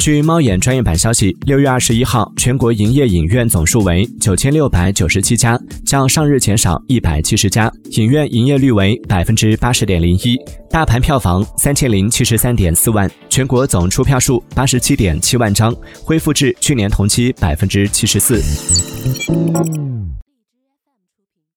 据猫眼专业版消息六月二十一号全国营业影院总数为九千六百九十七家较上日减少一百七十家。影院营业率为百分之八十点零一大盘票房三千零七十三点四万全国总出票数八十七点七万张恢复至去年同期百分之七十四。